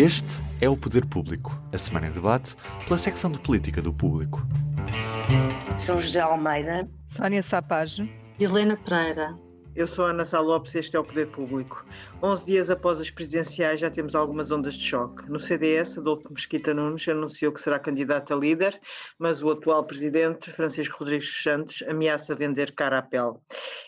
Este é o Poder Público, a semana em debate pela secção de política do público. São José Almeida, Sónia Sapage, Helena Pereira. Eu sou Ana Sá Lopes e este é o Poder Público. 11 dias após as presidenciais já temos algumas ondas de choque. No CDS, Adolfo Mesquita Nunes anunciou que será candidato a líder, mas o atual presidente, Francisco Rodrigues dos Santos, ameaça vender cara à pele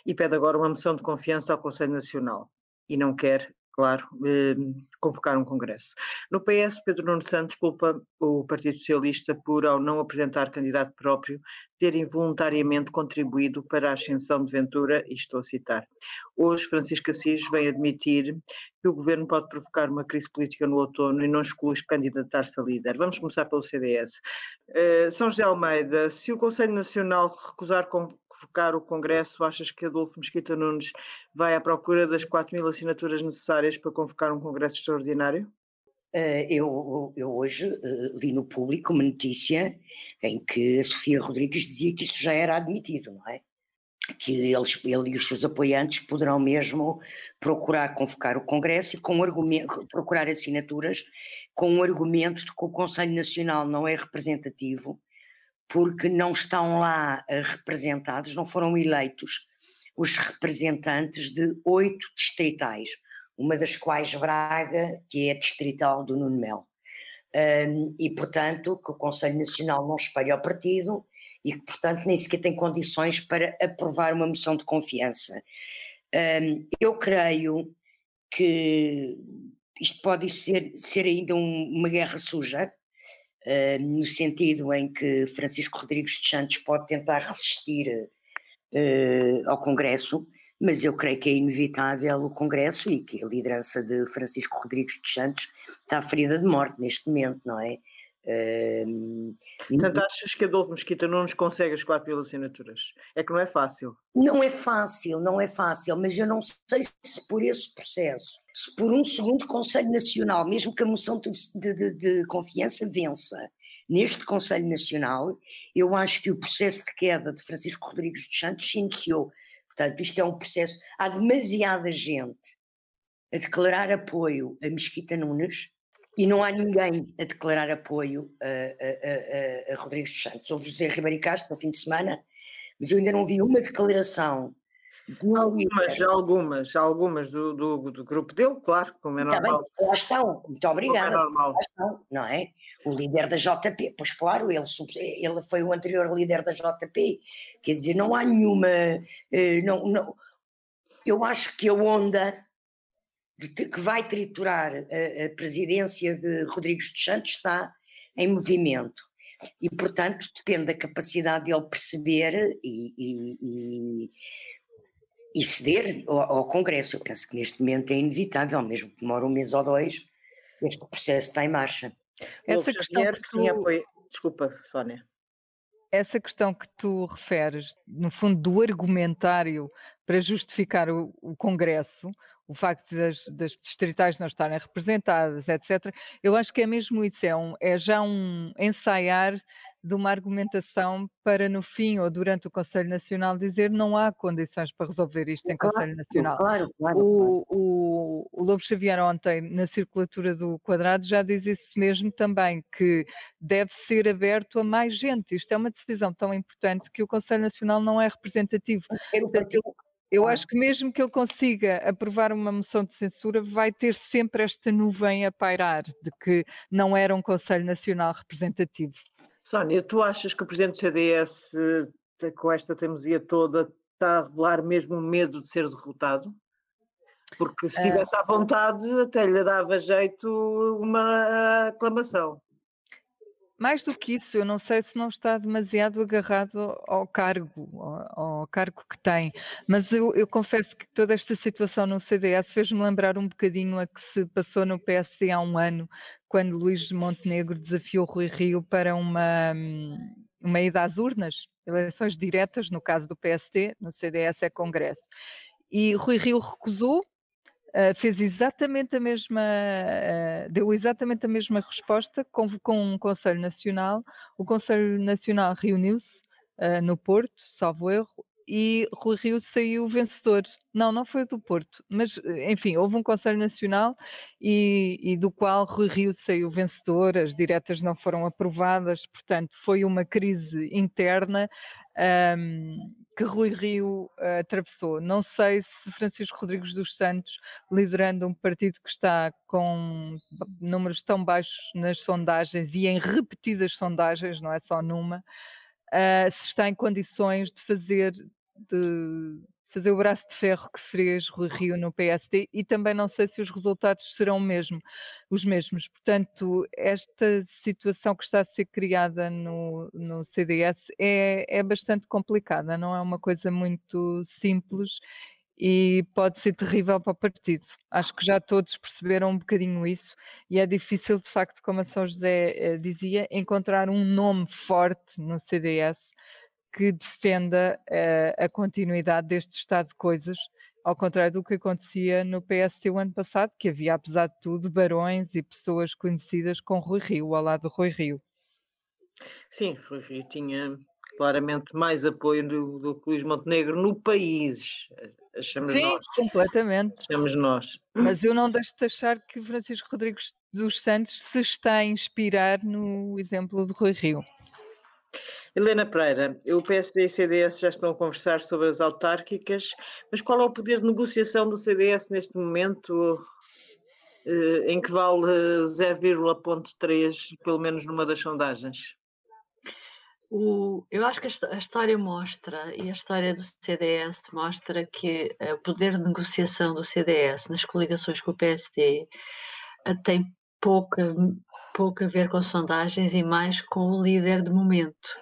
e pede agora uma moção de confiança ao Conselho Nacional. E não quer claro, eh, convocar um congresso. No PS, Pedro Nuno Santos culpa o Partido Socialista por, ao não apresentar candidato próprio, ter involuntariamente contribuído para a ascensão de Ventura, e estou a citar. Hoje, Francisco Assis vem admitir que o governo pode provocar uma crise política no outono e não exclui candidatar-se a líder. Vamos começar pelo CDS. Uh, São José Almeida, se o Conselho Nacional recusar convocar o Congresso, achas que Adolfo Mesquita Nunes vai à procura das 4 mil assinaturas necessárias para convocar um Congresso extraordinário? Uh, eu, eu, hoje uh, li no público uma notícia em que a Sofia Rodrigues dizia que isso já era admitido, não é? Que eles, ele e os seus apoiantes poderão mesmo procurar convocar o Congresso e com argumento, procurar assinaturas com o argumento de que o Conselho Nacional não é representativo porque não estão lá eh, representados, não foram eleitos os representantes de oito distritais, uma das quais Braga, que é distrital do Nuno Mel. Um, e, portanto, que o Conselho Nacional não espelha o partido e que, portanto, nem sequer tem condições para aprovar uma moção de confiança. Um, eu creio que isto pode ser, ser ainda um, uma guerra suja, uh, no sentido em que Francisco Rodrigues de Santos pode tentar resistir uh, ao Congresso, mas eu creio que é inevitável o Congresso e que a liderança de Francisco Rodrigues de Santos está ferida de morte neste momento, não é? Uh, Portanto, achas que Adolfo Mesquita não nos consegue as 4 mil assinaturas? É que não é fácil. Não é fácil, não é fácil, mas eu não sei se por esse processo se por um segundo Conselho Nacional, mesmo que a moção de, de, de, confiança vença neste Conselho Nacional, eu acho que o processo de queda de Francisco Rodrigues dos Santos se iniciou. Portanto, isto é um processo. Há demasiada gente a declarar apoio a Mesquita Nunes e não há ninguém a declarar apoio a, a, a, a Rodrigues dos Santos. Houve José Ribeiro Castro no fim de semana, mas eu ainda não vi uma declaração Algumas, algumas, algumas do, do, do, grupo dele, claro, como é normal. Bem, lá estão, muito obrigada. É normal. Lá estão, não é? O líder da JP, pois claro, ele, ele foi o anterior líder da JP, quer dizer, não há nenhuma. Eh, não, não, eu acho que a onda que vai triturar a, a presidência de Rodrigues dos Santos está em movimento e, portanto, depende da capacidade dele perceber e, e, e, e ceder ao, ao, Congresso. Eu penso que neste momento é inevitável, mesmo que demore um mês ou dois, este processo está em marcha. Essa questão que tu... tinha apoio... Desculpa, Sónia. Essa questão que tu referes, no fundo, do argumentário para justificar o, o Congresso, o facto das, das, distritais não estarem representadas, etc., eu acho que é mesmo isso, é, um, é já um ensaiar de uma argumentação para no fim ou durante o Conselho Nacional dizer não há condições para resolver isto em claro, Conselho Nacional. Claro, claro, o, o, o Lobo Xavier ontem, na circulatura do quadrado, já diz isso mesmo também, que deve ser aberto a mais gente. Isto é uma decisão tão importante que o Conselho Nacional não é representativo. Eu acho que mesmo que ele consiga aprovar uma moção de censura, vai ter sempre esta nuvem a pairar de que não era um Conselho Nacional representativo. Sónia, tu achas que o presidente do CDS, com esta teimosia toda, está a revelar mesmo o medo de ser derrotado? Porque se estivesse à vontade, até lhe dava jeito uma aclamação. Mais do que isso, eu não sei se não está demasiado agarrado ao cargo, ao, ao cargo que tem, mas eu, eu, confesso que toda esta situação no CDS fez-me lembrar um bocadinho a que se passou no PSD há um ano, quando Luís Montenegro desafiou Rui Rio para uma, uma ida às urnas, eleições diretas, no caso do PSD, no CDS é Congresso. E Rui Rio recusou, Uh, fez exatamente a mesma, uh, deu exatamente a mesma resposta, convocou um Conselho Nacional, o Conselho Nacional reuniu-se uh, no Porto, salvo erro, e Rui Rio saiu vencedor. Não, não foi do Porto, mas enfim, houve um Conselho Nacional e, e, do qual Rui Rio saiu vencedor, as diretas não foram aprovadas, portanto, foi uma crise interna um, que Rui Rio uh, atravessou. Não sei se Francisco Rodrigues dos Santos, liderando um partido que está com números tão baixos nas sondagens e em repetidas sondagens, não é só numa, uh, se está em condições de fazer de fazer o braço de ferro que fez Rui Rio no PSD e também não sei se os resultados serão mesmo os mesmos. Portanto, esta situação que está a ser criada no, no CDS é, é bastante complicada, não é uma coisa muito simples e pode ser terrível para o partido. Acho que já todos perceberam um bocadinho isso e é difícil, de facto, como a São José eh, dizia, encontrar um nome forte no CDS que defenda uh, a continuidade deste estado de coisas, ao contrário do que acontecia no PST o ano passado, que havia, apesar de tudo, barões e pessoas conhecidas com Rui Rio, ao lado do Rui Rio. Sim, Rui Rio tinha claramente mais apoio do, do que Luís Montenegro no país, achamos Sim, nós. completamente. Achamos nós. Mas eu não deixo de achar que Francisco Rodrigues dos Santos se está a inspirar no exemplo de Rui Rio. Helena Pereira, o PSD e o CDS já estão a conversar sobre as autárquicas, mas qual é o poder de negociação do CDS neste momento, eh, em que vale 0,3, pelo menos numa das sondagens? O, eu acho que a, história mostra, e a história do CDS mostra que o poder de negociação do CDS nas coligações com o PSD eh, tem pouca pouco a ver com sondagens e mais com o líder de momento.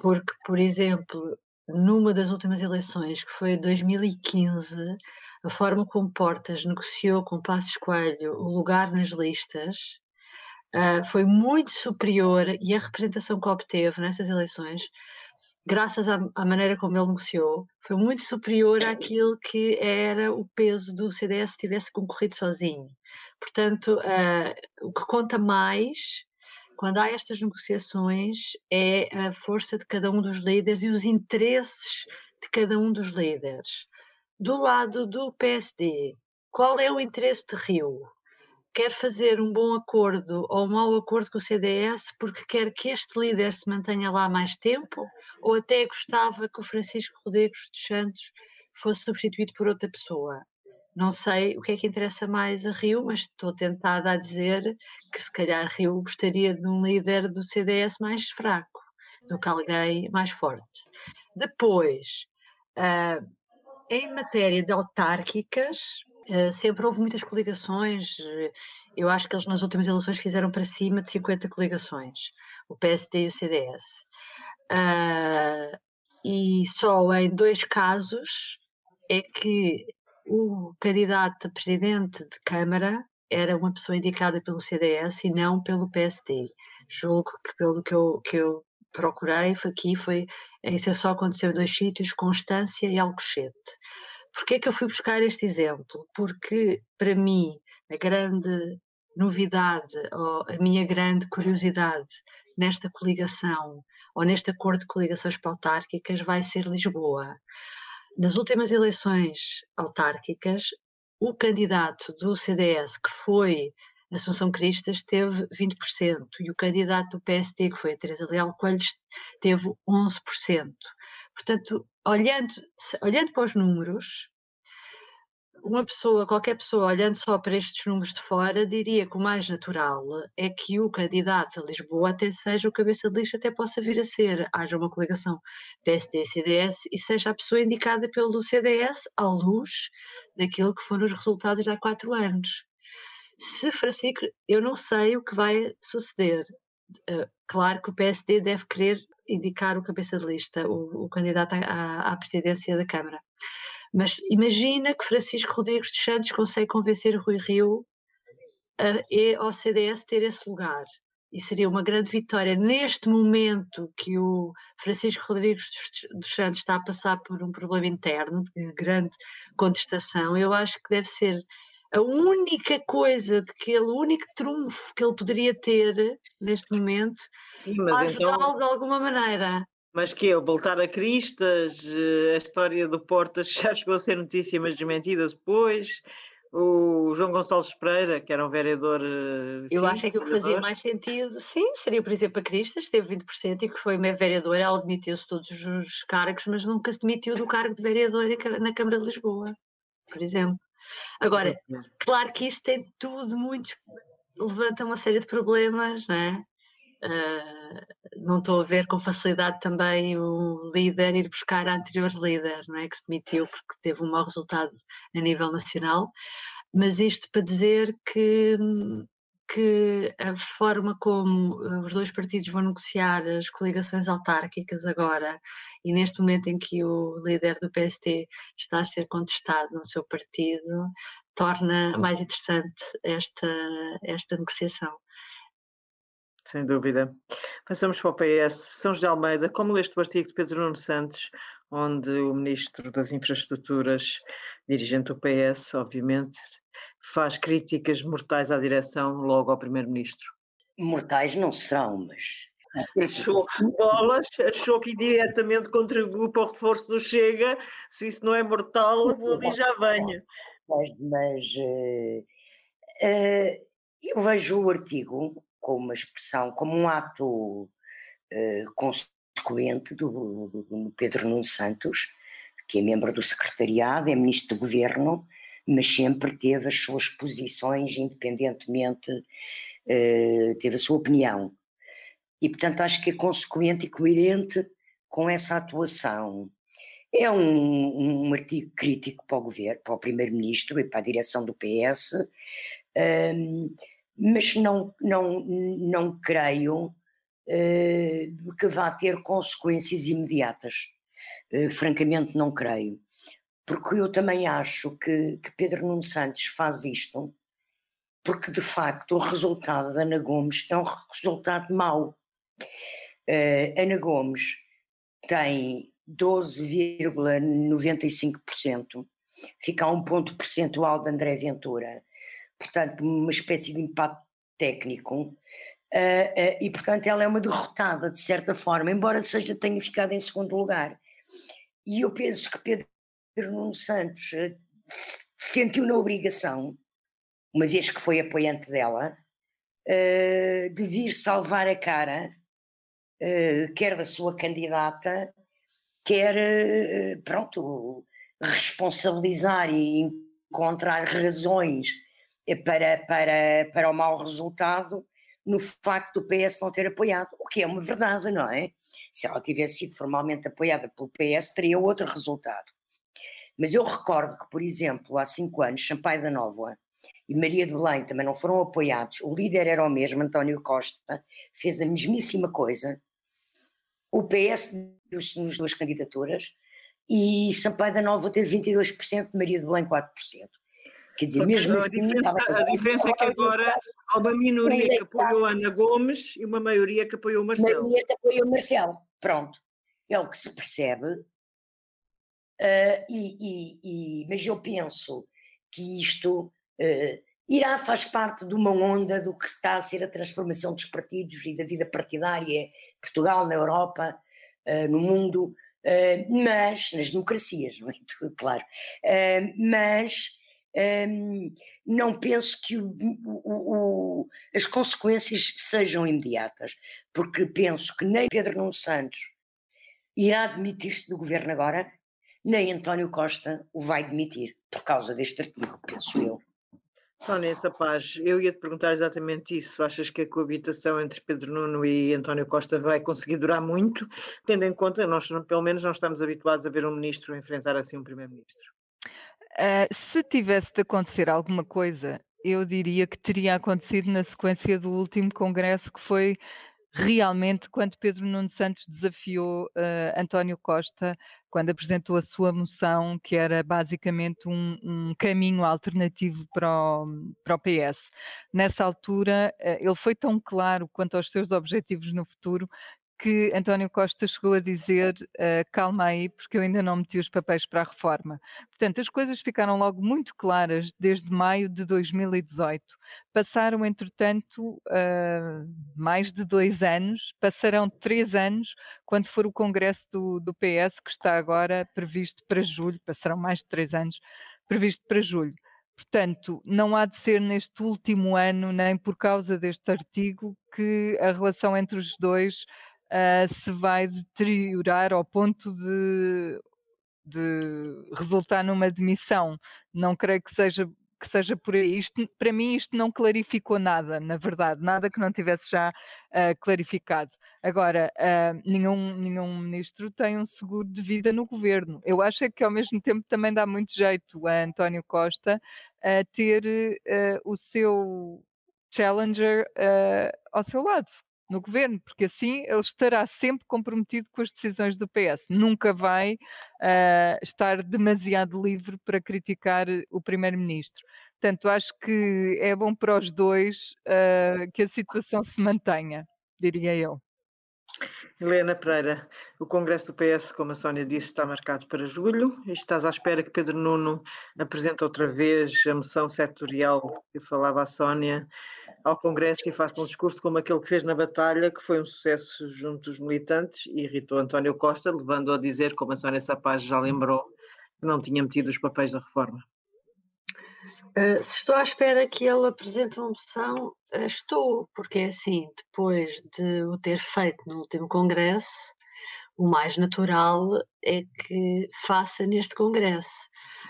Porque, por exemplo, numa das últimas eleições, que foi 2015, a forma como Portas negociou com Passos Coelho o lugar nas listas uh, foi muito superior e a representação que obteve nessas eleições, graças à, à, maneira como ele negociou, foi muito superior àquilo que era o peso do CDS se tivesse concorrido sozinho. Portanto, uh, o que conta mais quando há estas negociações é a força de cada um dos líderes e os interesses de cada um dos líderes. Do lado do PSD, qual é o interesse de Rio? Quer fazer um bom acordo ou um mau acordo com o CDS porque quer que este líder se mantenha lá mais tempo? Ou até gostava que o Francisco Rodrigues dos Santos fosse substituído por outra pessoa? Não sei o que é que interessa mais a Rio, mas estou tentada a dizer que se calhar Rio gostaria de um líder do CDS mais fraco do que alguém mais forte. Depois, uh, em matéria de autárquicas, uh, sempre houve muitas coligações. Eu acho que eles nas últimas eleições fizeram para cima de 50 coligações, o PSD e o CDS. Uh, ah, e só em dois casos é que o candidato a presidente de Câmara era uma pessoa indicada pelo CDS e não pelo PSD. Julgo que pelo que eu, que eu procurei aqui foi isso só aconteceu em dois sítios, Constância e Alcochete. Porquê é que eu fui buscar este exemplo? Porque para mim a grande novidade ou a minha grande curiosidade nesta coligação ou neste acordo de coligações autárquicas vai ser Lisboa. Nas últimas eleições autárquicas, o candidato do CDS, que foi Assunção Cristas, teve 20%, e o candidato do PSD, que foi a Teresa Leal Coelho, teve 11%. Portanto, olhando, olhando para os números, uma pessoa, qualquer pessoa, olhando só para estes números de fora, diria que o mais natural é que o candidato a Lisboa até seja o cabeça de lista, até possa vir a ser, haja uma coligação PSD-CDS e seja a pessoa indicada pelo CDS à luz daquilo que foram os resultados há quatro anos. Se Francisco, eu não sei o que vai suceder. Uh, claro que o PSD deve querer indicar o cabeça de lista, o, o candidato à, à presidência da Câmara. Mas imagina que Francisco Rodrigues dos Santos consegue convencer Rui Rio uh, é ao CDS ter esse lugar. E seria uma grande vitória neste momento que o Francisco Rodrigues dos Santos está a passar por um problema interno de grande contestação. Eu acho que deve ser a única coisa, que ele, o único trunfo que ele poderia ter neste momento ajudá-lo então... de alguma maneira. Mas que é voltar a Cristas, eh, a história do Portas já chegou a ser notícia, mas desmentida depois. O João Gonçalves Pereira, que era um vereador. Eh, Eu acho é que o que fazia mais sentido, sim, seria, por exemplo, a Cristas, teve 20% e que foi uma vereadora, ela demitiu-se todos os cargos, mas nunca se demitiu do cargo de vereadora na Câmara de Lisboa, por exemplo. Agora, claro que isso tem tudo muito. levanta uma série de problemas, não é? Uh, não estou a ver com facilidade também o líder ir buscar a anterior líder, não é? que se demitiu porque teve um mau resultado a nível nacional, mas isto para dizer que, que a forma como os dois partidos vão negociar as coligações autárquicas agora, e neste momento em que o líder do PST está a ser contestado no seu partido, torna mais interessante esta, esta negociação. Sem dúvida. Passamos para o PS. São José Almeida, como leste o artigo de Pedro Nuno Santos, onde o Ministro das Infraestruturas, dirigente do PS, obviamente, faz críticas mortais à direção logo ao Primeiro-Ministro? Mortais não são, mas. Achou bolas, achou que diretamente contribuiu para o reforço do Chega. Se isso não é mortal, vou ali já venho. Mas, mas uh, uh, eu vejo o artigo como uma expressão, como um ato uh, consequente do, do, Pedro Nuno Santos, que é membro do secretariado, é ministro do governo, mas sempre teve as suas posições, independentemente, uh, teve a sua opinião. E, portanto, acho que é consequente e coerente com essa atuação. É um, um artigo crítico para o governo, para o primeiro-ministro e para a direção do PS. Um, mas não, não, não creio uh, que vá ter consequências imediatas. Uh, francamente, não creio. Porque eu também acho que, que Pedro Nuno Santos faz isto porque, de facto, o resultado da Ana Gomes é um resultado mau. Uh, Ana Gomes tem 12,95%, fica a um ponto percentual de André Ventura portanto, uma espécie de empate técnico. Uh, uh, e, portanto, ela é uma derrotada, de certa forma, embora seja tenha ficado em segundo lugar. E eu penso que Pedro Nuno Santos uh, sentiu na obrigação, uma vez que foi apoiante dela, de vir salvar a cara, quer da sua candidata, quer, pronto, responsabilizar e encontrar razões para, para, para o mau resultado no facto do PS não ter apoiado, o que é uma verdade, não é? Se ela tivesse sido formalmente apoiada pelo PS, teria outro resultado. Mas eu recordo que, por exemplo, há cinco anos, Sampaio da Nova e Maria de Belém também não foram apoiados, o líder era o mesmo, António Costa, fez a mesmíssima coisa, o PS deu-se nas duas candidaturas e Sampaio da Nova teve 22%, Maria de Belém 4%. Quer dizer, mesmo a, assim, diferença, a diferença é que agora há uma minoria que apoiou Ana Gomes e uma maioria que apoiou Marcelo. Maioria que apoiou Marcelo, pronto. É o que se percebe. Uh, e, e, e, mas eu penso que isto uh, irá faz parte de uma onda do que está a ser a transformação dos partidos e da vida partidária em Portugal, na Europa, uh, no mundo, mas nas democracias, não é? Claro. mas um, não penso que o, o, o, as consequências sejam imediatas, porque penso que nem Pedro Nuno Santos irá demitir-se do governo agora, nem António Costa o vai demitir, por causa deste artigo, penso eu. Sónia Sapaz, eu ia te perguntar exatamente isso. Achas que a coabitação entre Pedro Nuno e António Costa vai conseguir durar muito, tendo em conta, nós pelo menos não estamos habituados a ver um ministro enfrentar assim um primeiro-ministro? Uh, se tivesse de acontecer alguma coisa, eu diria que teria acontecido na sequência do último congresso que foi realmente quando Pedro Nuno Santos desafiou uh, António Costa, quando apresentou a sua moção, que era basicamente um, um caminho alternativo para o, para o, PS. Nessa altura, uh, ele foi tão claro quanto aos seus objetivos no futuro que António Costa chegou a dizer uh, calma aí, porque eu ainda não meti os papéis para a reforma. Portanto, as coisas ficaram logo muito claras desde maio de 2018. Passaram, entretanto, uh, mais de dois anos, passarão três anos quando for o Congresso do, do PS, que está agora previsto para julho, passarão mais de três anos, previsto para julho. Portanto, não há de ser neste último ano, nem por causa deste artigo, que a relação entre os dois uh, se vai deteriorar ao ponto de, de resultar numa demissão. Não creio que seja que seja por aí. Isto, para mim, isto não clarificou nada, na verdade, nada que não tivesse já uh, clarificado. Agora, uh, nenhum, nenhum ministro tem um seguro de vida no governo. Eu acho é que, ao mesmo tempo, também dá muito jeito a António Costa a ter uh, o seu challenger ao seu lado no governo, porque assim ele estará sempre comprometido com as decisões do PS. Nunca vai uh, estar demasiado livre para criticar o primeiro-ministro. Portanto, acho que é bom para os dois uh, que a situação se mantenha, diria eu. Helena Pereira, o Congresso do PS, como a Sónia disse, está marcado para julho estás à espera que Pedro Nuno apresente outra vez a moção setorial que falava a Sónia ao Congresso e faça um discurso como aquele que fez na batalha, que foi um sucesso junto dos militantes e irritou António Costa, levando a dizer, como a Sónia Sapaz já lembrou, que não tinha metido os papéis da reforma. Uh, se estou à espera que ele apresente uma moção, uh, estou, porque é assim, depois de o ter feito no último congresso, o mais natural é que faça neste congresso.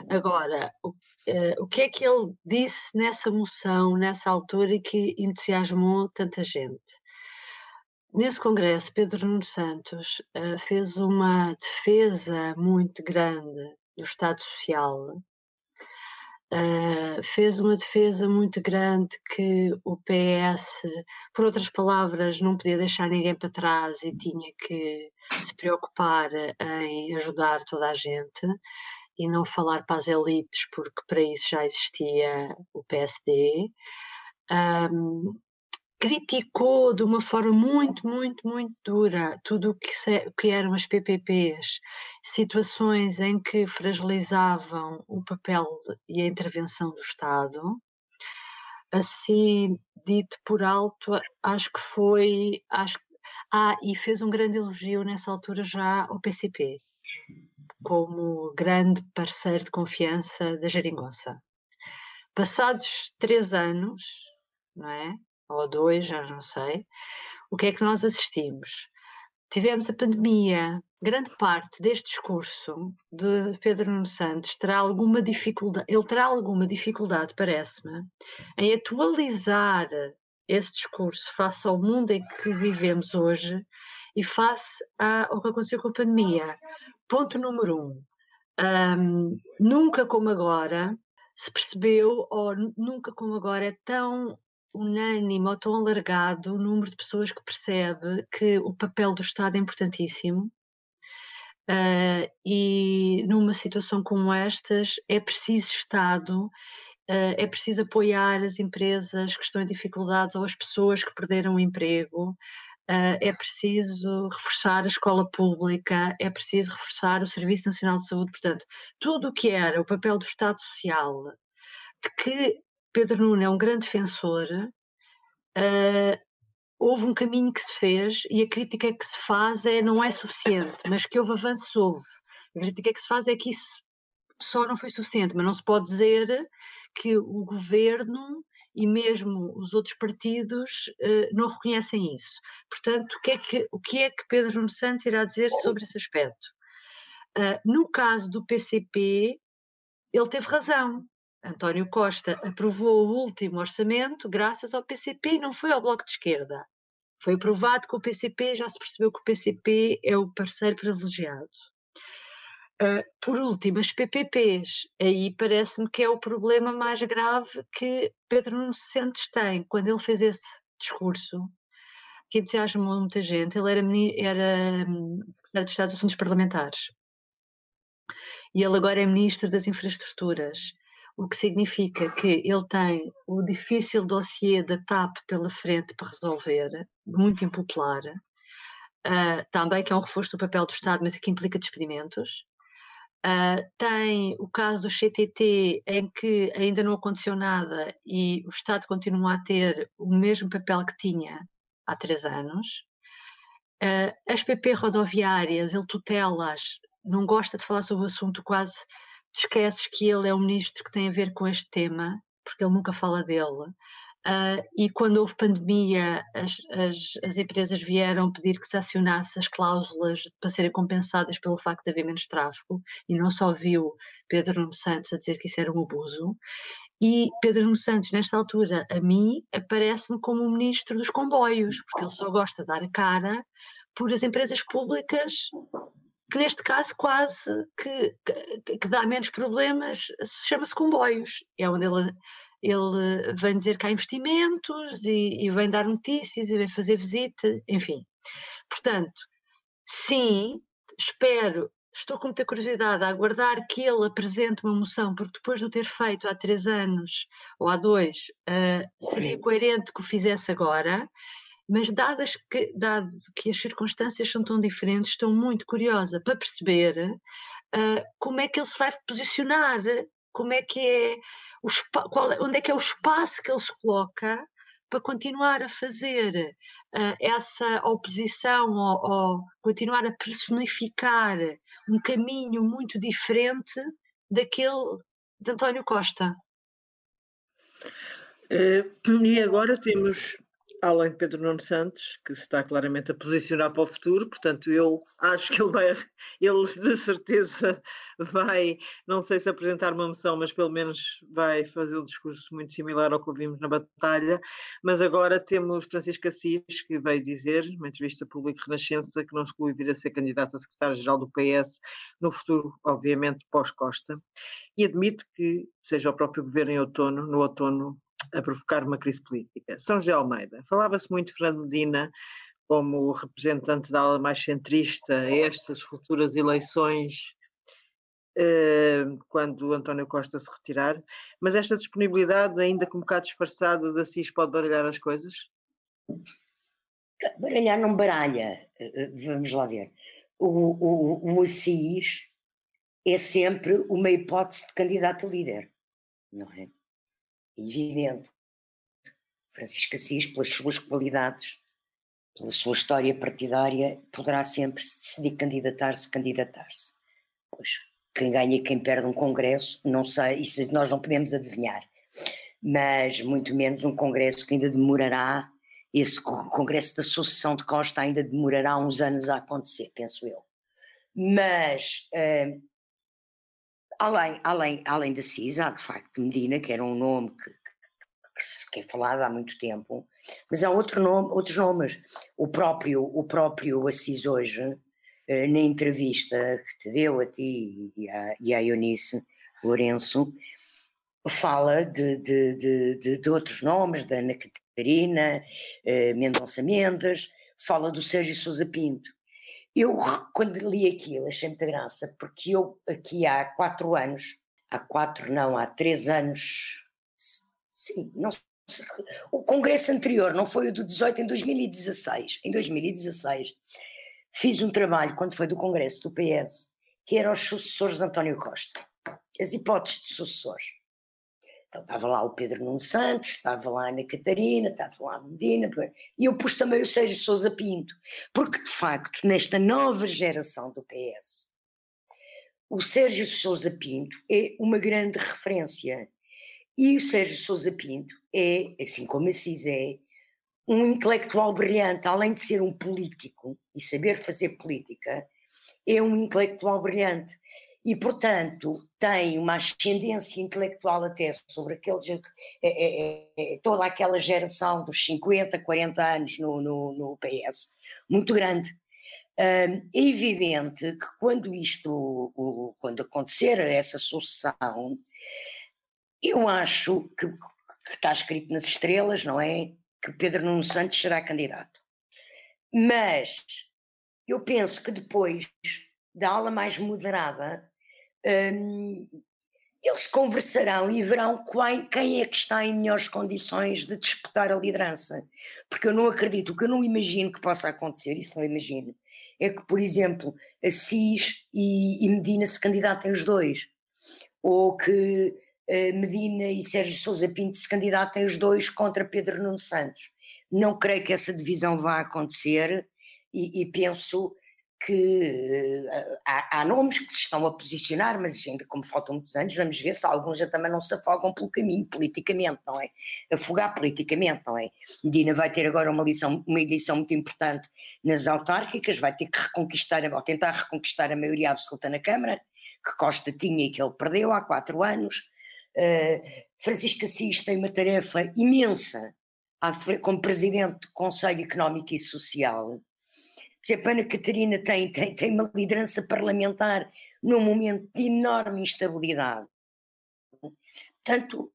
Agora, o, uh, o que é que ele disse nessa moção, nessa altura, e que entusiasmou tanta gente? Nesse congresso, Pedro Nuno Santos fez uma defesa muito grande do Estado Social, Uh, fez uma defesa muito grande que o PS, por outras palavras, não podia deixar ninguém para trás e tinha que se preocupar em ajudar toda a gente e não falar para as elites, porque para isso já existia o PSD. Um, criticou de uma forma muito, muito, muito dura tudo o que, que eram as PPPs, situações em que fragilizavam o papel e a intervenção do Estado. Assim, dito por alto, acho que foi. Acho, ah, e fez um grande elogio nessa altura já ao PCP, como grande parceiro de confiança da Jeringonça. Passados três anos, não é? Ou dois, já não sei, o que é que nós assistimos? Tivemos a pandemia, grande parte deste discurso de Pedro Nuno Santos terá alguma dificuldade, ele terá alguma dificuldade, parece-me, em atualizar esse discurso face ao mundo em que vivemos hoje e face ao que aconteceu com a pandemia. Ponto número um, um nunca como agora se percebeu, ou nunca como agora é tão unânime ou tão alargado o número de pessoas que percebe que o papel do Estado é importantíssimo uh, e numa situação como estas é preciso Estado, uh, é preciso apoiar as empresas que estão em dificuldades ou as pessoas que perderam o emprego, Uh, é preciso reforçar a escola pública, é preciso reforçar o Serviço Nacional de Saúde. Portanto, tudo o que era o papel do Estado Social, de que Pedro Nuno é um grande defensor, uh, houve um caminho que se fez e a crítica que se faz é não é suficiente, mas que houve avanços, houve. A crítica que se faz é que isso só não foi suficiente, mas não se pode dizer que o governo e mesmo os outros partidos uh, não reconhecem isso. Portanto, o que, é que, o que é que Pedro Nuno Santos irá dizer sobre esse aspecto? Uh, no caso do PCP, ele teve razão. António Costa aprovou o último orçamento graças ao PCP e não foi ao Bloco de Esquerda. Foi aprovado que o PCP, já se percebeu que o PCP é o parceiro privilegiado. Uh, por último, as PPPs, aí parece-me que é o problema mais grave que Pedro Nuno Santos tem. Quando ele fez esse discurso, que entusiasmou muita gente. Ele era, era hum, secretário de Estado de Assuntos Parlamentares e ele agora é Ministro das Infraestruturas, o que significa que ele tem o difícil dossiê da TAP pela frente para resolver, muito impopular, uh, também que é um reforço do papel do Estado, mas que implica despedimentos. Uh, tem o caso do CTT, em que ainda não aconteceu nada e o Estado continua a ter o mesmo papel que tinha há três anos. Uh, as PP rodoviárias, ele tutela-as, não gosta de falar sobre o assunto, quase esqueces que ele é o ministro que tem a ver com este tema, porque ele nunca fala dele. Uh, e quando houve pandemia, as, as, as, empresas vieram pedir que se acionasse as cláusulas para serem compensadas pelo facto de haver menos tráfego, e não só viu Pedro Nuno Santos a dizer que isso era um abuso. E Pedro Nuno Santos, nesta altura, a mim, aparece-me como o ministro dos comboios, porque ele só gosta de dar a cara por as empresas públicas que neste caso quase que, que, que dá menos problemas, chama-se comboios, é onde ele ele vem dizer que há investimentos e, e vem dar notícias e vem fazer visitas, enfim. Portanto, sim, espero, estou com muita curiosidade a aguardar que ele apresente uma moção, porque depois de o ter feito há três anos ou há dois, uh, seria coerente que o fizesse agora. Mas dadas que, dado que as circunstâncias são tão diferentes, estou muito curiosa para perceber uh, como é que ele se vai posicionar, como é que é o qual, é, onde é que é o espaço que ele se coloca para continuar a fazer uh, essa oposição ou, ou, continuar a personificar um caminho muito diferente daquele de António Costa. Uh, e agora temos além de Pedro Nuno Santos, que está claramente a posicionar para o futuro, portanto eu acho que ele vai, ele de certeza vai, não sei se apresentar uma moção, mas pelo menos vai fazer um discurso muito similar ao que ouvimos na batalha, mas agora temos Francisco Assis, que veio dizer, numa entrevista pública Renascença, que não exclui vir a ser candidato a secretário-geral do PS no futuro, obviamente, pós-Costa, e admite que seja o próprio governo em outono, no outono, a provocar uma crise política. São José Almeida. Falava-se muito de Fernando Medina como representante da ala mais centrista a estas futuras eleições eh, quando António Costa se retirar, mas esta disponibilidade, ainda com um bocado disfarçada de Assis, pode baralhar as coisas? Baralhar não baralha, eh, eh, vamos lá ver. O, o, o Assis é sempre uma hipótese de candidato a líder, não é? Evidente. Francisco Assis, pelas suas qualidades, pela sua história partidária, poderá sempre se decidir candidatar-se, candidatar-se. Pois, quem ganha e quem perde um congresso, não sei, isso nós não podemos adivinhar. Mas muito menos um congresso que ainda demorará, esse congresso da sucessão de Costa ainda demorará uns anos a acontecer, penso eu. Mas uh, Além, além, além da CIS, há de facto Medina, que era um nome que, que, que é falado há muito tempo, mas há outro nome, outros nomes. O próprio, o próprio Assis hoje, eh, na entrevista que te deu a ti e à, e à Eunice Lourenço, fala de, de, de, de, outros nomes, da Ana Catarina, eh, Mendonça Mendes, fala do Sérgio Sousa Pinto. Eu, quando li aquilo, achei muita graça, porque eu, aqui há quatro anos, há quatro, não, há três anos, sim, não o congresso anterior, não foi o do 18, em 2016. Em 2016, fiz um trabalho, quando foi do congresso do PS, que era os sucessores de António Costa, as hipóteses de sucessores. Então estava lá o Pedro Nuno Santos, estava lá a Ana Catarina, estava lá a Medina, e eu pus também o Sérgio Sousa Pinto, porque de facto, nesta nova geração do PS, o Sérgio Sousa Pinto é uma grande referência. E o Sérgio Sousa Pinto é, assim como Assis é, um intelectual brilhante, além de ser um político e saber fazer política, é um intelectual brilhante e, portanto, tem uma ascendência intelectual até sobre aqueles, é, é, é, toda aquela geração dos 50, 40 anos no, no, no PS, muito grande. é evidente que quando isto, quando acontecer essa sucessão, eu acho que, que está escrito nas estrelas, não é? Que Pedro Nuno Santos será candidato. mas eu penso que depois da aula mais moderada, hum, eles conversarão e verão quem é que está em melhores condições de disputar a liderança. Porque eu não acredito, o que eu não imagino que possa acontecer, isso não imagino, é que, por exemplo, Assis e, e Medina se candidatem os dois, ou que uh, Medina e Sérgio Sousa Pinto se candidatem os dois contra Pedro Nuno Santos. Não creio que essa divisão vá acontecer e, e penso que uh, há, há, nomes que se estão a posicionar, mas ainda como faltam muitos anos, vamos ver se alguns já também não se afogam pelo caminho politicamente, não é? Afogar politicamente, não é? Medina vai ter agora uma lição, uma edição muito importante nas autárquicas, vai ter que reconquistar, ou tentar reconquistar a maioria absoluta na Câmara, que Costa tinha e que ele perdeu há quatro anos. Uh, Francisco Assis tem uma tarefa imensa como presidente do Conselho Económico e Social, a Ana Catarina tem, tem, tem uma liderança parlamentar num momento de enorme instabilidade. Portanto,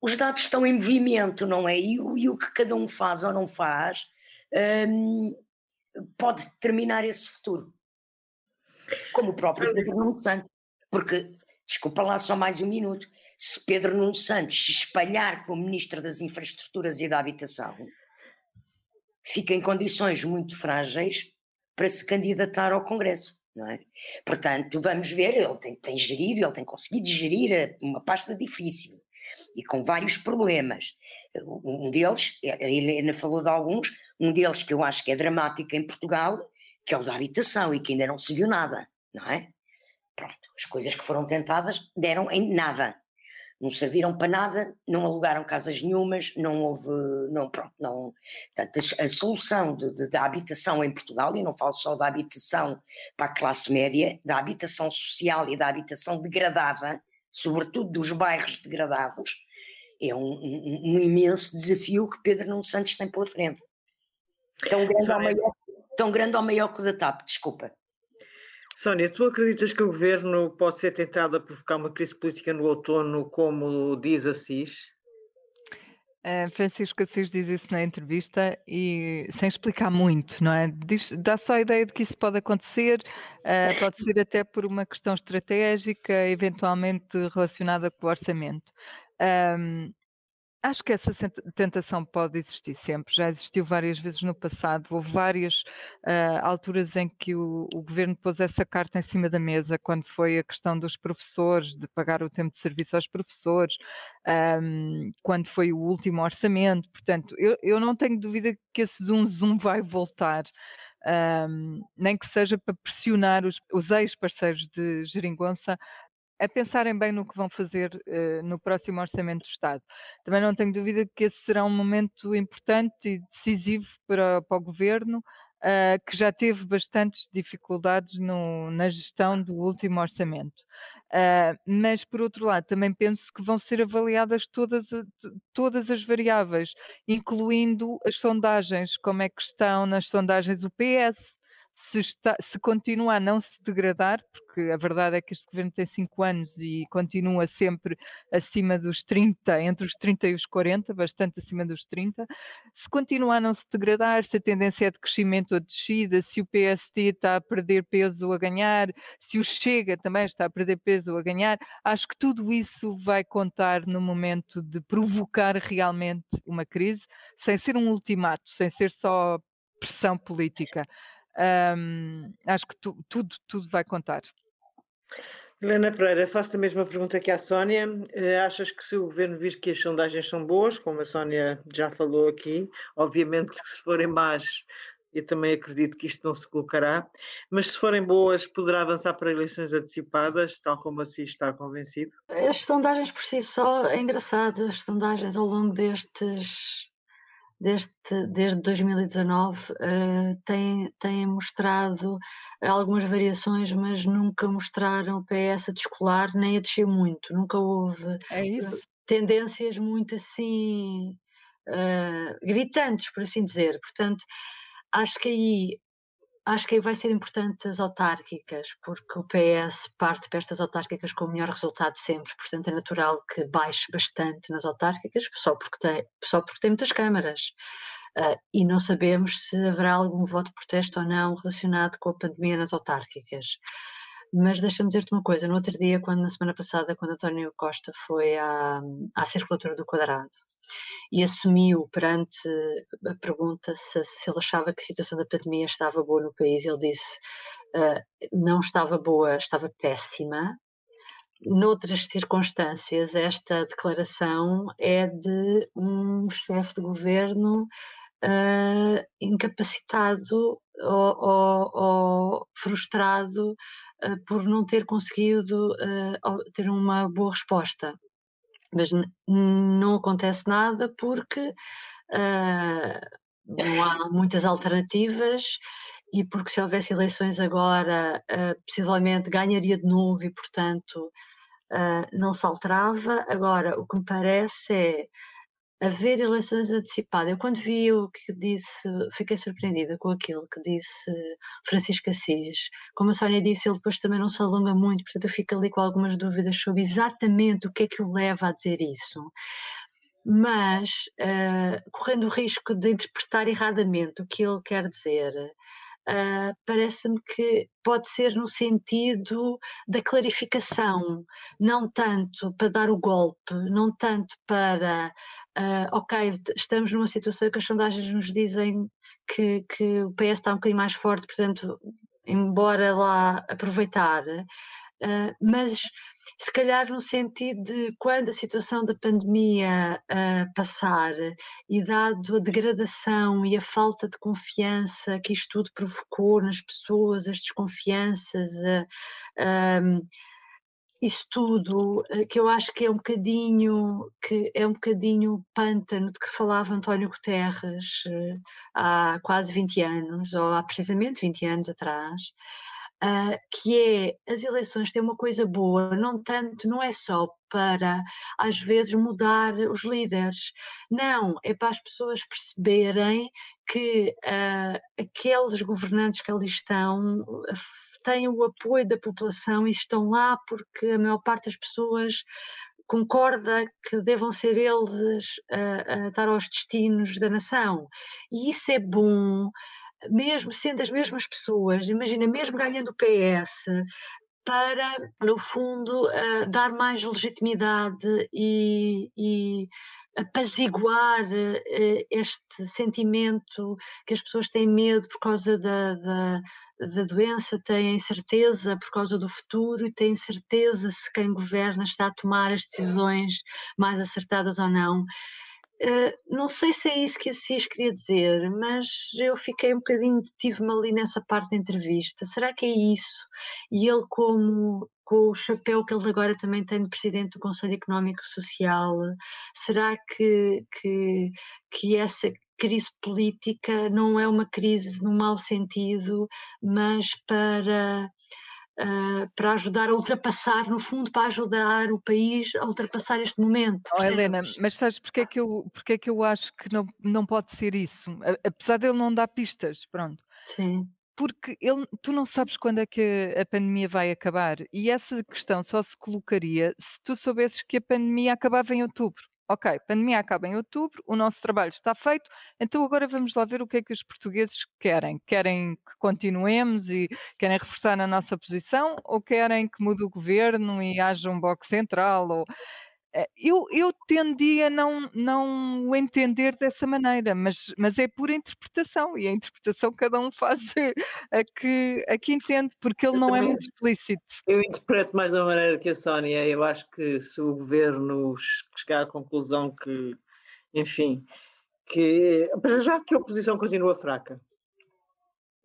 os dados estão em movimento, não é? E o, e o que cada um faz ou não faz um, pode determinar esse futuro. Como o próprio Pedro Nuno Santos. Porque, desculpa lá só mais um minuto, se Pedro Nuno Santos se espalhar como Ministro das Infraestruturas e da Habitação, fica em condições muito frágeis para se candidatar ao Congresso. Não é? Portanto, vamos ver, ele tem, tem gerido, ele tem conseguido gerir uma pasta difícil e com vários problemas. Um deles, a Helena falou de alguns, um deles que eu acho que é dramático em Portugal, que é o da habitação e que ainda não se viu nada, não é? Pronto, as coisas que foram tentadas deram em nada não serviram para nada, não alugaram casas nenhumas, não houve, não, pronto, não, portanto, a, solução de, de, da habitação em Portugal, e não falo só da habitação para a classe média, da habitação social e da habitação degradada, sobretudo dos bairros degradados, é um, um, um imenso desafio que Pedro Nuno Santos tem pela frente. Tão grande, ou maior, tão grande ou maior que o da TAP, desculpa. Sónia, tu acreditas que o governo pode ser tentado a provocar uma crise política no outono, como diz Assis? Uh, Francisco Assis diz isso na entrevista e sem explicar muito, não é? Diz, dá só a ideia de que isso pode acontecer, uh, pode ser até por uma questão estratégica, eventualmente relacionada com o orçamento. Um, Acho que essa tentação pode existir sempre, já existiu várias vezes no passado, houve várias uh, alturas em que o, o, governo pôs essa carta em cima da mesa, quando foi a questão dos professores, de pagar o tempo de serviço aos professores, um, quando foi o último orçamento, portanto, eu, eu não tenho dúvida que esse zoom zoom vai voltar. Um, nem que seja para pressionar os, os ex-parceiros de Geringonça a pensarem bem no que vão fazer uh, no próximo Orçamento do Estado. Também não tenho dúvida que esse será um momento importante e decisivo para, para o Governo, uh, que já teve bastantes dificuldades no, na gestão do último Orçamento. Uh, mas, por outro lado, também penso que vão ser avaliadas todas, todas as variáveis, incluindo as sondagens, como é que estão nas sondagens o PS, se, está, se continua a não se degradar, porque a verdade é que este governo tem cinco anos e continua sempre acima dos 30, entre os 30 e os 40, bastante acima dos 30, se continua a não se degradar, se a tendência é de crescimento ou de descida, se o PST está a perder peso ou a ganhar, se o Chega também está a perder peso ou a ganhar, acho que tudo isso vai contar no momento de provocar realmente uma crise, sem ser um ultimato, sem ser só pressão política. Um, acho que tu, tudo, tudo vai contar. Helena Pereira, faço a mesma pergunta que a Sónia. Uh, achas que se o governo vir que as sondagens são boas, como a Sónia já falou aqui, obviamente que se forem más, eu também acredito que isto não se colocará, mas se forem boas, poderá avançar para eleições antecipadas, tal como assim está convencido? As sondagens por si só, é engraçado, as sondagens ao longo destes desde, desde 2019 uh, têm, têm mostrado algumas variações, mas nunca mostraram o PS a descolar nem a descer muito. Nunca houve é tendências muito assim uh, gritantes, por assim dizer. Portanto, acho que aí Acho que vai ser importante as autárquicas, porque o PS parte para estas autárquicas com o melhor resultado sempre, portanto é natural que baixe bastante nas autárquicas, só porque tem, só porque tem muitas câmaras. uh, e não sabemos se haverá algum voto de protesto ou não relacionado com a pandemia nas autárquicas. Mas deixa-me dizer-te uma coisa, no outro dia, quando na semana passada, quando António Costa foi à, à circulatura do quadrado e assumiu perante a pergunta se, se ele achava que a situação da pandemia estava boa no país, ele disse uh, não estava boa, estava péssima, noutras circunstâncias, esta declaração é de um chefe de governo uh, incapacitado ou, ou, ou frustrado uh, por não ter conseguido uh, ter uma boa resposta. Mas não acontece nada porque não há muitas alternativas e porque se houvesse eleições agora, uh, possivelmente ganharia de novo e, portanto, uh, não se alterava. Agora, o que me parece é haver eleições antecipadas. Eu, quando vi o que disse, fiquei surpreendida com aquilo que disse Francisco Assis. Como a Sónia disse, ele depois também não se alonga muito, portanto, eu fico ali com algumas dúvidas sobre exatamente o que é que o leva a dizer isso mas uh, correndo o risco de interpretar erradamente o que ele quer dizer, uh, parece-me que pode ser no sentido da clarificação, não tanto para dar o golpe, não tanto para, uh, ok, estamos numa situação que as sondagens nos dizem que, que o PS está um bocadinho mais forte, portanto, embora lá aproveitar, uh, mas se calhar no sentido de quando a situação da pandemia uh, passar e dado a degradação e a falta de confiança que isto tudo provocou nas pessoas, as desconfianças, uh, um, isso tudo, uh, que eu acho que é um bocadinho que é um bocadinho pântano de que falava António Guterres há quase 20 anos, ou há precisamente 20 anos atrás, uh, que é as eleições têm uma coisa boa, não tanto, não é só para às vezes mudar os líderes, não, é para as pessoas perceberem que uh, aqueles governantes que ali estão têm o apoio da população e estão lá porque a maior parte das pessoas concorda que devam ser eles a dar aos destinos da nação. E isso é bom, mesmo sendo as mesmas pessoas, imagina, mesmo ganhando o PS, para, no fundo, uh, dar mais legitimidade e, e apaziguar uh, este sentimento que as pessoas têm medo por causa da, da, da doença, têm certeza por causa do futuro e têm certeza se quem governa está a tomar as decisões mais acertadas ou não. Uh, não sei se é isso que a Cis queria dizer, mas eu fiquei um bocadinho, tive-me ali nessa parte da entrevista. Será que é isso? E ele, como com o chapéu que ele agora também tem de presidente do Conselho Económico e Social, será que, que, que essa crise política não é uma crise no mau sentido, mas para uh, para ajudar a ultrapassar, no fundo, para ajudar o país a ultrapassar este momento. Oh, Helena, mas sabes porque é que eu, porque é que eu acho que não, não pode ser isso? Apesar de ele não dar pistas, pronto. Sim porque ele, tu não sabes quando é que a pandemia vai acabar. E essa questão só se colocaria se tu soubesses que a pandemia acabava em outubro ok, pandemia acaba em outubro, o nosso trabalho está feito, então agora vamos lá ver o que é que os portugueses querem. Querem que continuemos e querem reforçar a nossa posição ou querem que mude o governo e haja um bloco central? Ou... Eh, eu, eu tendi a não, não o entender dessa maneira, mas, mas é pura interpretação e a interpretação cada um faz a que, a que entende, porque ele eu não é também, é muito explícito. Eu interpreto mais da maneira que a Sónia. Eu acho que se o governo chegar à conclusão que, enfim, que para já que a oposição continua fraca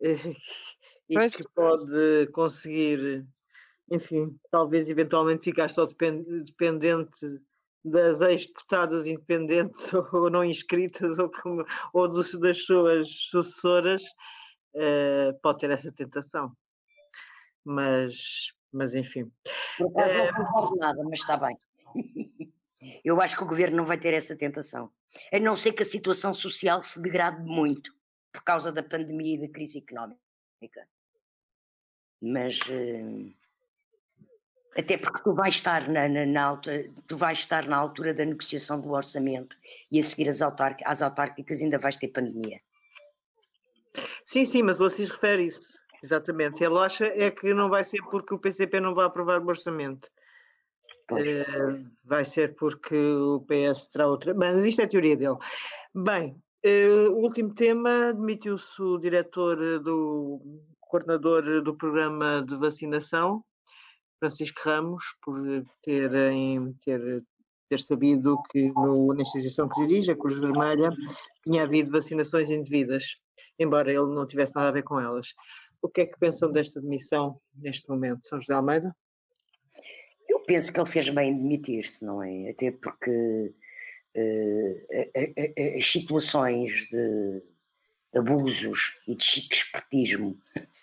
e pois. que pode conseguir enfim, talvez eventualmente ficar só dependente das ex-deputadas independentes ou não inscritas ou, como, ou dos, das suas sucessoras, uh, pode ter essa tentação. Mas, mas enfim. Por acaso não eh, concordo nada, mas está bem. Eu acho que o governo não vai ter essa tentação. A não ser que a situação social se degrade muito por causa da pandemia e da crise económica. Mas. Uh Até porque tu vais estar na, na, na, altura, tu vais estar na altura da negociação do orçamento e a seguir às, autárquicas, às autárquicas ainda vais ter pandemia. Sim, sim, mas o Assis refere isso. Exatamente. Ele acha é que não vai ser porque o PCP não vai aprovar o orçamento. Uh, vai ser porque o PS terá outra. Mas isto é a teoria dele. Bem, uh, o último tema: demitiu-se o diretor do coordenador do programa de vacinação, Francisco Ramos, por terem, ter, ter sabido que no, na instituição que dirige, a Cruz Vermelha, tinha havido vacinações indevidas, embora ele não tivesse nada a ver com elas. O que é que pensam desta demissão neste momento, São José Almeida? Eu penso que ele fez bem em demitir-se, não é? Até porque uh, as situações de abusos e de chiquespertismo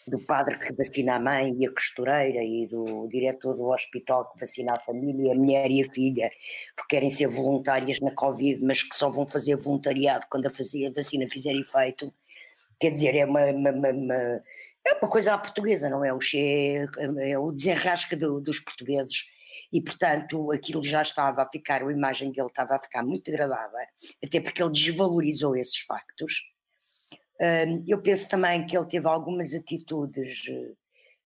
do padre que vacina a mãe e a costureira e do diretor do hospital que vacina a família, a mulher e a filha, porque querem ser voluntárias na Covid, mas que só vão fazer voluntariado quando a, vacina fizer efeito. Quer dizer, é uma, uma, uma, é uma coisa à portuguesa, não é? O é, é o desenrasca do, dos portugueses e, portanto, aquilo já estava a ficar, a imagem dele estava a ficar muito degradada, até porque ele desvalorizou esses factos eu penso também que ele teve algumas atitudes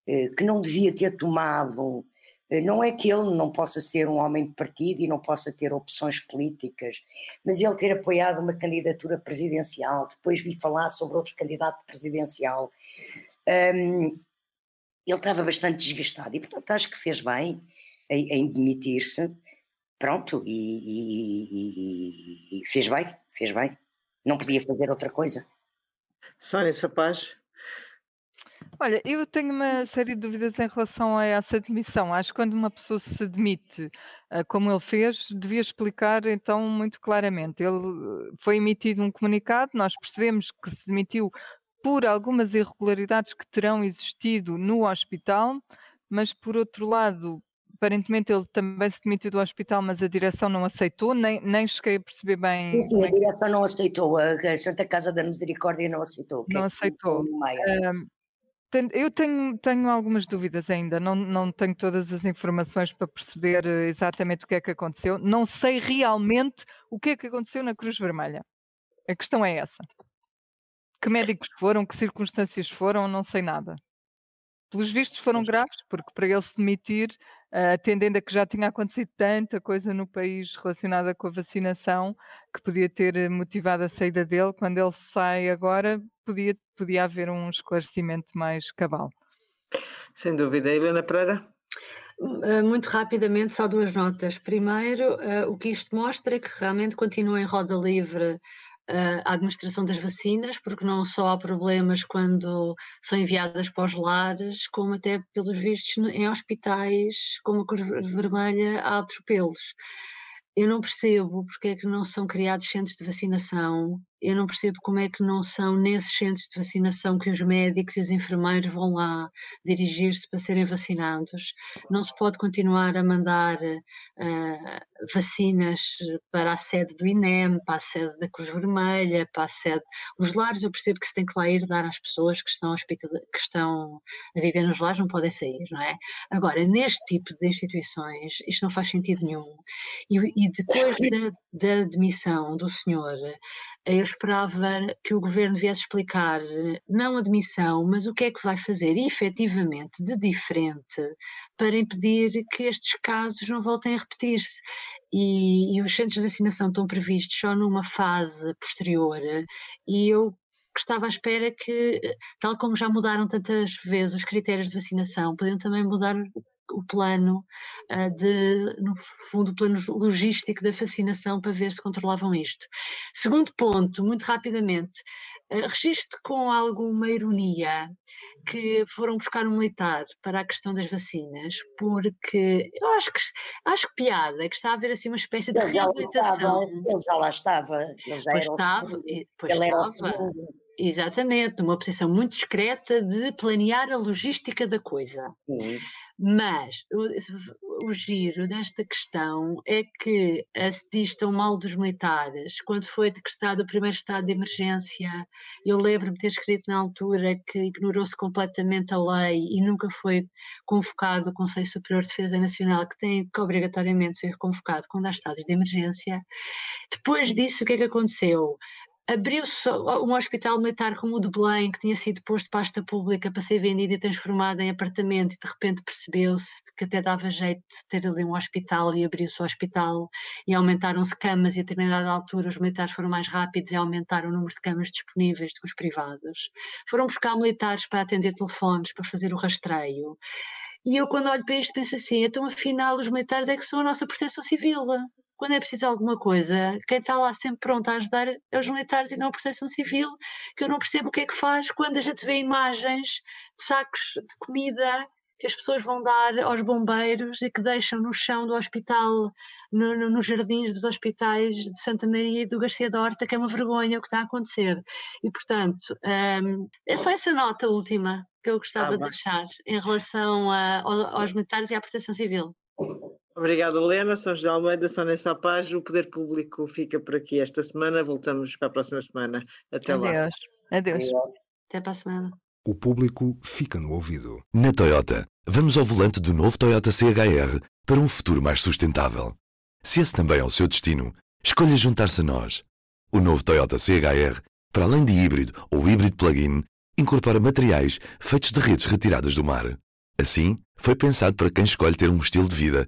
eh, que não devia ter tomado. Eh, não é que ele não possa ser um homem de partido e não possa ter opções políticas, mas ele ter apoiado uma candidatura presidencial, depois vi falar sobre outro candidato presidencial. ele estava bastante desgastado e, portanto, acho que fez bem em, em demitir-se. Pronto, e, e, e fez bem, fez bem. Não podia fazer outra coisa. Sónia Sapaz. Olha, eu tenho uma série de dúvidas em relação a essa demissão. Acho que quando uma pessoa se demite, uh, como ele fez, devia explicar então muito claramente. Ele eh, foi emitido um comunicado, nós percebemos que se demitiu por algumas irregularidades que terão existido no hospital, mas por outro lado, aparentemente ele também se demitiu do hospital, mas a direção não aceitou, nem, nem cheguei a perceber bem. Sim, sim a é direção não aceitou, a Santa Casa da Misericórdia não aceitou. Não é aceitou. eu tenho, tenho algumas dúvidas ainda, não, não tenho todas as informações para perceber eh, exatamente o que é que aconteceu. Não sei realmente o que é que aconteceu na Cruz Vermelha. A questão é essa. Que médicos foram, que circunstâncias foram, não sei nada. Pelos vistos foram graves, porque para ele se demitir atendendo a que já tinha acontecido tanta coisa no país relacionada com a vacinação que podia ter eh, motivado a saída dele, quando ele sai agora, podia, podia haver um esclarecimento mais cabal. Sem dúvida. Helena Pereira? Eh, muito rapidamente, só duas notas. Primeiro, uh, o que isto mostra é que realmente continua em roda livre a administração das vacinas, porque não só há problemas quando são enviadas para os lares, como até, pelos vistos, em hospitais, como a Cruz Vermelha, há atropelos. Eu não percebo porque é que não são criados centros de vacinação eu não percebo como é que não são nesses centros de vacinação que os médicos e os enfermeiros vão lá dirigir-se para serem vacinados. Não se pode continuar a mandar uh, vacinas para a sede do INEM, para a sede da Cruz Vermelha, para a sede. Os lares, eu percebo que se tem que lá ir dar às pessoas que estão, que estão a viver nos lares, não podem sair, não é? Agora, neste tipo de instituições, isto não faz sentido nenhum. E, e depois da, da demissão do senhor eu esperava que o governo viesse explicar não a demissão, mas o que é que vai fazer efetivamente de diferente para impedir que estes casos não voltem a repetir-se. E, e os centros de vacinação estão previstos só numa fase posterior, e eu estava à espera que, tal como já mudaram tantas vezes os critérios de vacinação, podiam também mudar o plano uh, de, no fundo, o plano logístico da vacinação para ver se controlavam isto. Segundo ponto, muito rapidamente, uh, registro com alguma ironia que foram buscar um militar para a questão das vacinas, porque eu acho que acho que piada, que está a haver assim uma espécie de ele reabilitação. ele já lá estava. Ele já pois estava, pois estava. Exatamente, numa posição muito discreta de planear a logística da coisa. Sim. Mas o giro desta questão é que se diz tão mal dos militares. Quando foi decretado o primeiro estado de emergência, eu lembro-me de ter escrito na altura que ignorou-se completamente a lei e nunca foi convocado o Conselho Superior de Defesa Nacional, que tem que obrigatoriamente ser convocado quando há estados de emergência. Depois disso, o que é que aconteceu? Abriu-se um hospital militar como o de Belém, que tinha sido posto pasta pública para ser vendido e transformado em apartamento, e de repente percebeu-se que até dava jeito de ter ali um hospital e abriu-se o hospital e aumentaram-se camas e a determinada altura os militares foram mais rápidos e aumentaram o número de camas disponíveis do que os privados. Foram buscar militares para atender telefones, para fazer o rastreio. E eu, quando olho para isto, penso assim: então, afinal, os militares é que são a nossa proteção civil quando é preciso alguma coisa, quem está lá sempre pronto a ajudar é os militares e não a proteção civil, que eu não percebo o que é que faz quando a gente vê imagens de sacos de comida que as pessoas vão dar aos bombeiros e que deixam no chão do hospital, no, no, nos jardins dos hospitais de Santa Maria e do Garcia da Horta, que é uma vergonha o que está a acontecer. E, portanto, um, é só essa nota última que eu gostava ah, de deixar em relação a, aos militares e à proteção civil. Obrigado, Helena. São José Almeida, São Nessa Paz. O Poder Público fica por aqui esta semana. Voltamos para a próxima semana. Até Adeus. lá. Adeus. Adeus. Até para a semana. O público fica no ouvido. Na Toyota, vamos ao volante do novo Toyota CHR para um futuro mais sustentável. Se esse também é o seu destino, escolha juntar-se a nós. O novo Toyota CHR, para além de híbrido ou híbrido plug-in, incorpora materiais feitos de redes retiradas do mar. Assim, foi pensado para quem escolhe ter um estilo de vida